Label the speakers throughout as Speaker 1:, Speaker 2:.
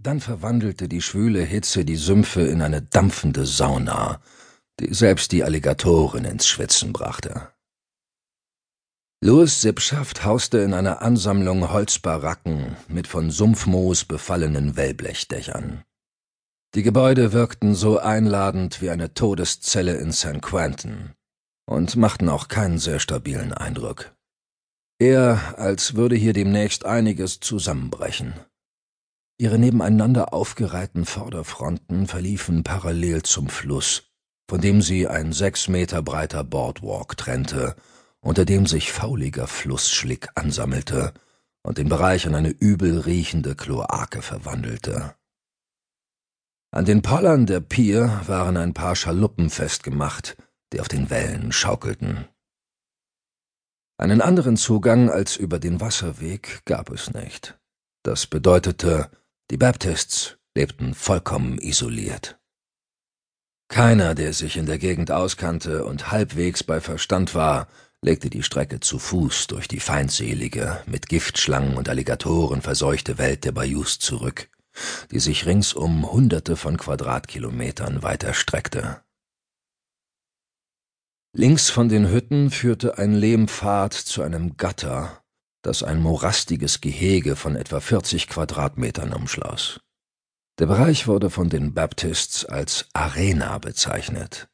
Speaker 1: Dann verwandelte die schwüle Hitze die Sümpfe in eine dampfende Sauna, die selbst die Alligatoren ins Schwitzen brachte. Louis Sippschaft hauste in einer Ansammlung Holzbaracken mit von Sumpfmoos befallenen Wellblechdächern. Die Gebäude wirkten so einladend wie eine Todeszelle in St. Quentin und machten auch keinen sehr stabilen Eindruck. Eher, als würde hier demnächst einiges zusammenbrechen. Ihre nebeneinander aufgereihten Vorderfronten verliefen parallel zum Fluss, von dem sie ein sechs Meter breiter Boardwalk trennte unter dem sich fauliger Flussschlick ansammelte und den Bereich in eine übel riechende Kloake verwandelte. An den Pollern der Pier waren ein paar Schaluppen festgemacht, die auf den Wellen schaukelten. Einen anderen Zugang als über den Wasserweg gab es nicht. Das bedeutete, die Baptists lebten vollkommen isoliert. Keiner, der sich in der Gegend auskannte und halbwegs bei Verstand war, legte die Strecke zu Fuß durch die feindselige, mit Giftschlangen und Alligatoren verseuchte Welt der Bayous zurück, die sich ringsum hunderte von Quadratkilometern weit erstreckte. Links von den Hütten führte ein Lehmpfad zu einem Gatter, das ein morastiges Gehege von etwa 40 Quadratmetern umschloss. Der Bereich wurde von den Baptists als Arena bezeichnet.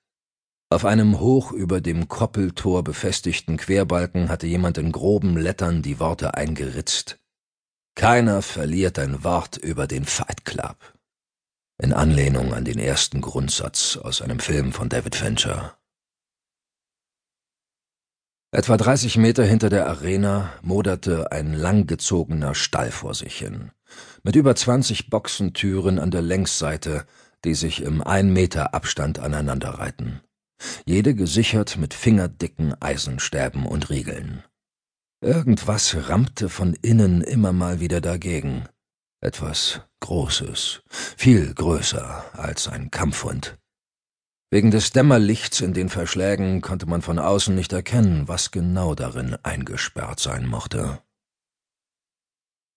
Speaker 1: Auf einem hoch über dem Koppeltor befestigten Querbalken hatte jemand in groben Lettern die Worte eingeritzt. Keiner verliert ein Wort über den Fight Club. In Anlehnung an den ersten Grundsatz aus einem Film von David Fincher. Etwa 30 Meter hinter der Arena moderte ein langgezogener Stall vor sich hin, mit über 20 Boxentüren an der Längsseite, die sich im ein Meter Abstand aneinanderreihten jede gesichert mit fingerdicken Eisenstäben und Riegeln. Irgendwas rammte von innen immer mal wieder dagegen. Etwas Großes, viel größer als ein Kampfhund. Wegen des Dämmerlichts in den Verschlägen konnte man von außen nicht erkennen, was genau darin eingesperrt sein mochte.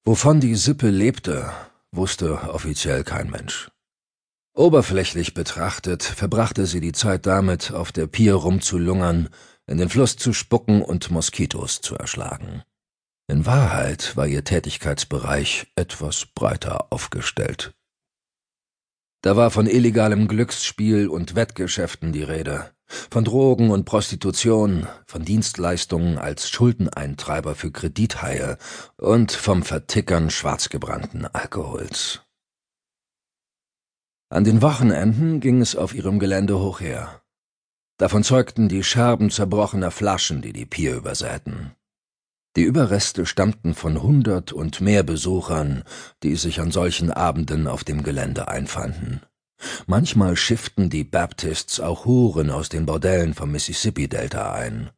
Speaker 1: Wovon die Sippe lebte, wusste offiziell kein Mensch. Oberflächlich betrachtet verbrachte sie die Zeit damit, auf der Pier rumzulungern, in den Fluss zu spucken und Moskitos zu erschlagen. In Wahrheit war ihr Tätigkeitsbereich etwas breiter aufgestellt. Da war von illegalem Glücksspiel und Wettgeschäften die Rede, von Drogen und Prostitution, von Dienstleistungen als Schuldeneintreiber für Kredithaie und vom Vertickern schwarzgebrannten Alkohols. An den Wochenenden ging es auf ihrem Gelände hoch her. Davon zeugten die Scherben zerbrochener Flaschen, die die Pier übersäten. Die Überreste stammten von hundert und mehr Besuchern, die sich an solchen Abenden auf dem Gelände einfanden. Manchmal schifften die Baptists auch Huren aus den Bordellen vom Mississippi-Delta ein.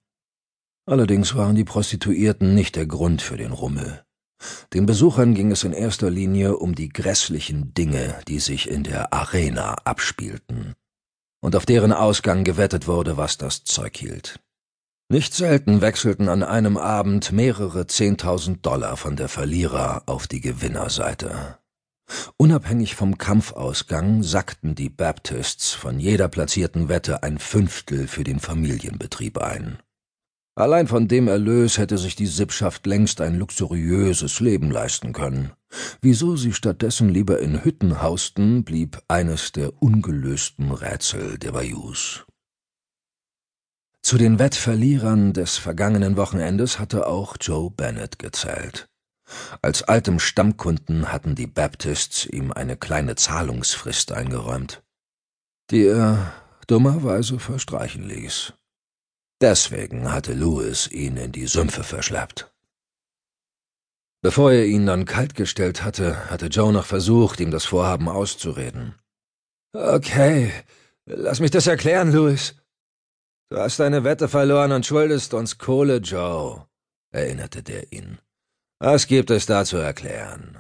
Speaker 1: Allerdings waren die Prostituierten nicht der Grund für den Rummel. Den Besuchern ging es in erster Linie um die grässlichen Dinge, die sich in der Arena abspielten und auf deren Ausgang gewettet wurde, was das Zeug hielt. Nicht selten wechselten an einem Abend mehrere Zehntausend Dollar von der Verlierer auf die Gewinnerseite. Unabhängig vom Kampfausgang sackten die Baptists von jeder platzierten Wette ein Fünftel für den Familienbetrieb ein. Allein von dem Erlös hätte sich die Sippschaft längst ein luxuriöses Leben leisten können. Wieso sie stattdessen lieber in Hütten hausten, blieb eines der ungelösten Rätsel der Bayous. Zu den Wettverlierern des vergangenen Wochenendes hatte auch Joe Bennett gezählt. Als altem Stammkunden hatten die Baptists ihm eine kleine Zahlungsfrist eingeräumt, die er dummerweise verstreichen ließ. Deswegen hatte Louis ihn in die Sümpfe verschleppt. Bevor er ihn dann kaltgestellt hatte, hatte Joe noch versucht, ihm das Vorhaben auszureden. Okay, lass mich das erklären, Louis. Du hast deine Wette verloren und schuldest uns Kohle, Joe, erinnerte der ihn. Was gibt es da zu erklären?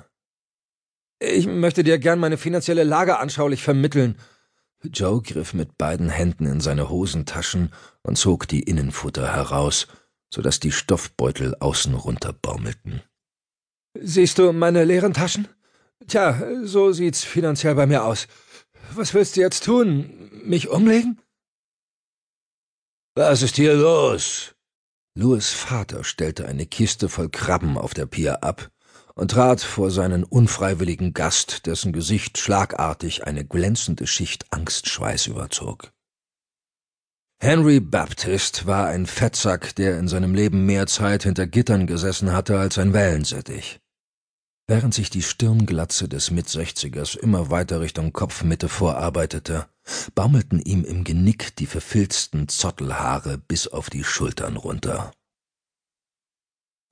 Speaker 1: Ich möchte dir gern meine finanzielle Lage anschaulich vermitteln, Joe griff mit beiden Händen in seine Hosentaschen und zog die Innenfutter heraus, so dass die Stoffbeutel außen runterbaumelten. Siehst du meine leeren Taschen? Tja, so sieht's finanziell bei mir aus. Was willst du jetzt tun? Mich umlegen?
Speaker 2: Was ist hier los?
Speaker 1: Louis Vater stellte eine Kiste voll Krabben auf der Pier ab und trat vor seinen unfreiwilligen Gast, dessen Gesicht schlagartig eine glänzende Schicht Angstschweiß überzog. Henry Baptist war ein Fettsack, der in seinem Leben mehr Zeit hinter Gittern gesessen hatte als ein Wellensittich. Während sich die Stirnglatze des Mitsechzigers immer weiter Richtung Kopfmitte vorarbeitete, baumelten ihm im Genick die verfilzten Zottelhaare bis auf die Schultern runter.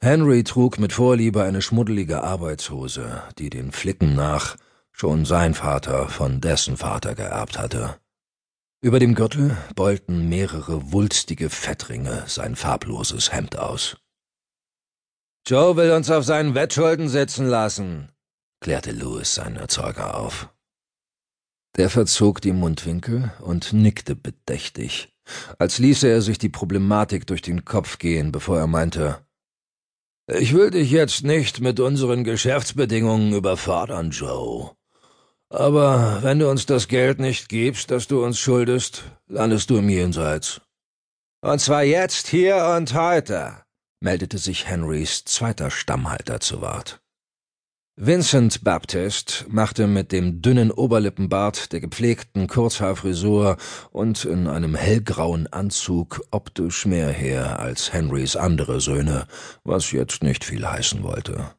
Speaker 1: Henry trug mit Vorliebe eine schmuddelige Arbeitshose, die den Flicken nach schon sein Vater von dessen Vater geerbt hatte. Über dem Gürtel beulten mehrere wulstige Fettringe sein farbloses Hemd aus.
Speaker 2: Joe will uns auf seinen Wettschulden sitzen lassen,
Speaker 1: klärte Louis seinen Erzeuger auf. Der verzog die Mundwinkel und nickte bedächtig, als ließe er sich die Problematik durch den Kopf gehen, bevor er meinte,
Speaker 2: ich will dich jetzt nicht mit unseren Geschäftsbedingungen überfordern, Joe. Aber wenn du uns das Geld nicht gibst, das du uns schuldest, landest du im Jenseits. Und zwar jetzt, hier und heute meldete sich Henrys zweiter Stammhalter zu Wort.
Speaker 1: Vincent Baptist machte mit dem dünnen Oberlippenbart, der gepflegten Kurzhaarfrisur und in einem hellgrauen Anzug optisch mehr her als Henrys andere Söhne, was jetzt nicht viel heißen wollte.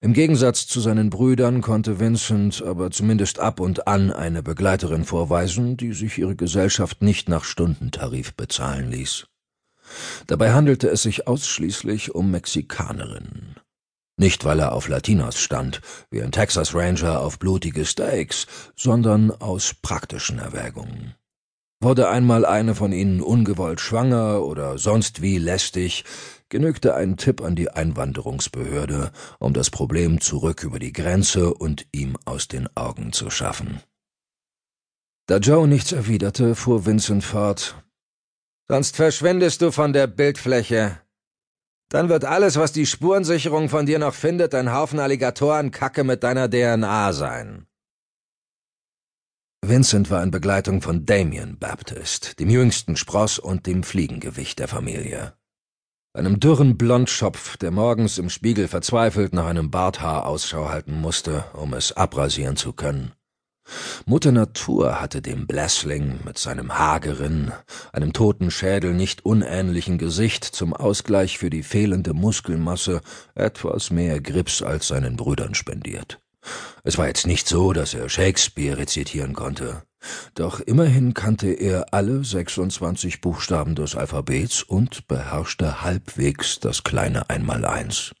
Speaker 1: Im Gegensatz zu seinen Brüdern konnte Vincent aber zumindest ab und an eine Begleiterin vorweisen, die sich ihre Gesellschaft nicht nach Stundentarif bezahlen ließ. Dabei handelte es sich ausschließlich um Mexikanerinnen. Nicht, weil er auf Latinos stand, wie ein Texas Ranger auf blutige Steaks, sondern aus praktischen Erwägungen. Wurde einmal eine von ihnen ungewollt schwanger oder sonst wie lästig, genügte ein Tipp an die Einwanderungsbehörde, um das Problem zurück über die Grenze und ihm aus den Augen zu schaffen. Da Joe nichts erwiderte, fuhr Vincent fort,
Speaker 2: Sonst verschwindest du von der Bildfläche. Dann wird alles, was die Spurensicherung von dir noch findet, ein Haufen Alligatorenkacke mit deiner DNA sein.
Speaker 1: Vincent war in Begleitung von Damien Baptist, dem jüngsten Spross und dem Fliegengewicht der Familie. Einem dürren Blondschopf, der morgens im Spiegel verzweifelt nach einem Barthaar Ausschau halten musste, um es abrasieren zu können. Mutter Natur hatte dem Blässling mit seinem hageren, einem toten Schädel nicht unähnlichen Gesicht zum Ausgleich für die fehlende Muskelmasse etwas mehr Grips als seinen Brüdern spendiert. Es war jetzt nicht so, dass er Shakespeare rezitieren konnte, doch immerhin kannte er alle 26 Buchstaben des Alphabets und beherrschte halbwegs das kleine Einmaleins.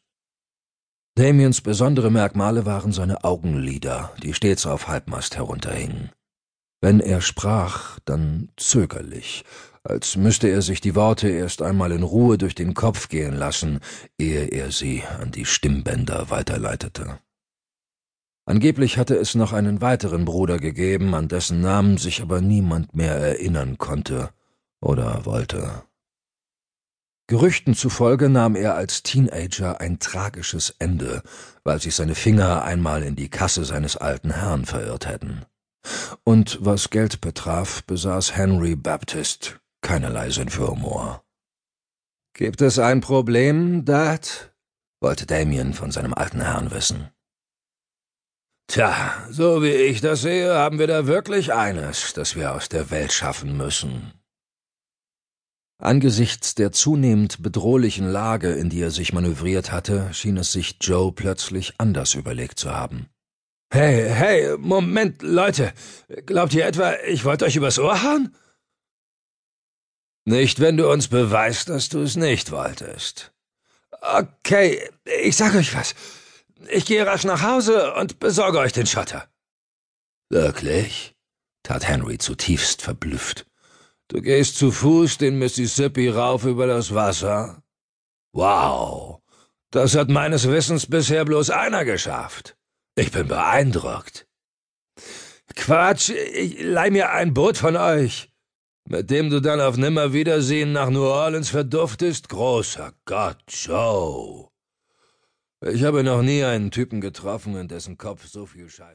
Speaker 1: Damiens besondere Merkmale waren seine Augenlider, die stets auf Halbmast herunterhingen. Wenn er sprach, dann zögerlich, als müsste er sich die Worte erst einmal in Ruhe durch den Kopf gehen lassen, ehe er sie an die Stimmbänder weiterleitete. Angeblich hatte es noch einen weiteren Bruder gegeben, an dessen Namen sich aber niemand mehr erinnern konnte oder wollte. Gerüchten zufolge nahm er als Teenager ein tragisches Ende, weil sich seine Finger einmal in die Kasse seines alten Herrn verirrt hätten. Und was Geld betraf, besaß Henry Baptist keinerlei Sinn für Humor.
Speaker 2: Gibt es ein Problem, Dad?
Speaker 1: wollte Damien von seinem alten Herrn wissen.
Speaker 2: Tja, so wie ich das sehe, haben wir da wirklich eines, das wir aus der Welt schaffen müssen,
Speaker 1: Angesichts der zunehmend bedrohlichen Lage, in die er sich manövriert hatte, schien es sich Joe plötzlich anders überlegt zu haben.
Speaker 2: Hey, hey, Moment, Leute. Glaubt ihr etwa, ich wollte euch übers Ohr hauen? Nicht, wenn du uns beweist, dass du es nicht wolltest. Okay, ich sag euch was. Ich gehe rasch nach Hause und besorge euch den Schotter.
Speaker 1: Wirklich? tat Henry zutiefst verblüfft.
Speaker 2: Du gehst zu Fuß den Mississippi rauf über das Wasser? Wow, das hat meines Wissens bisher bloß einer geschafft. Ich bin beeindruckt. Quatsch, ich leih mir ein Boot von euch, mit dem du dann auf Nimmerwiedersehen nach New Orleans verduftest. Großer Gott, Joe. Ich habe noch nie einen Typen getroffen, in dessen Kopf so viel Scheiß.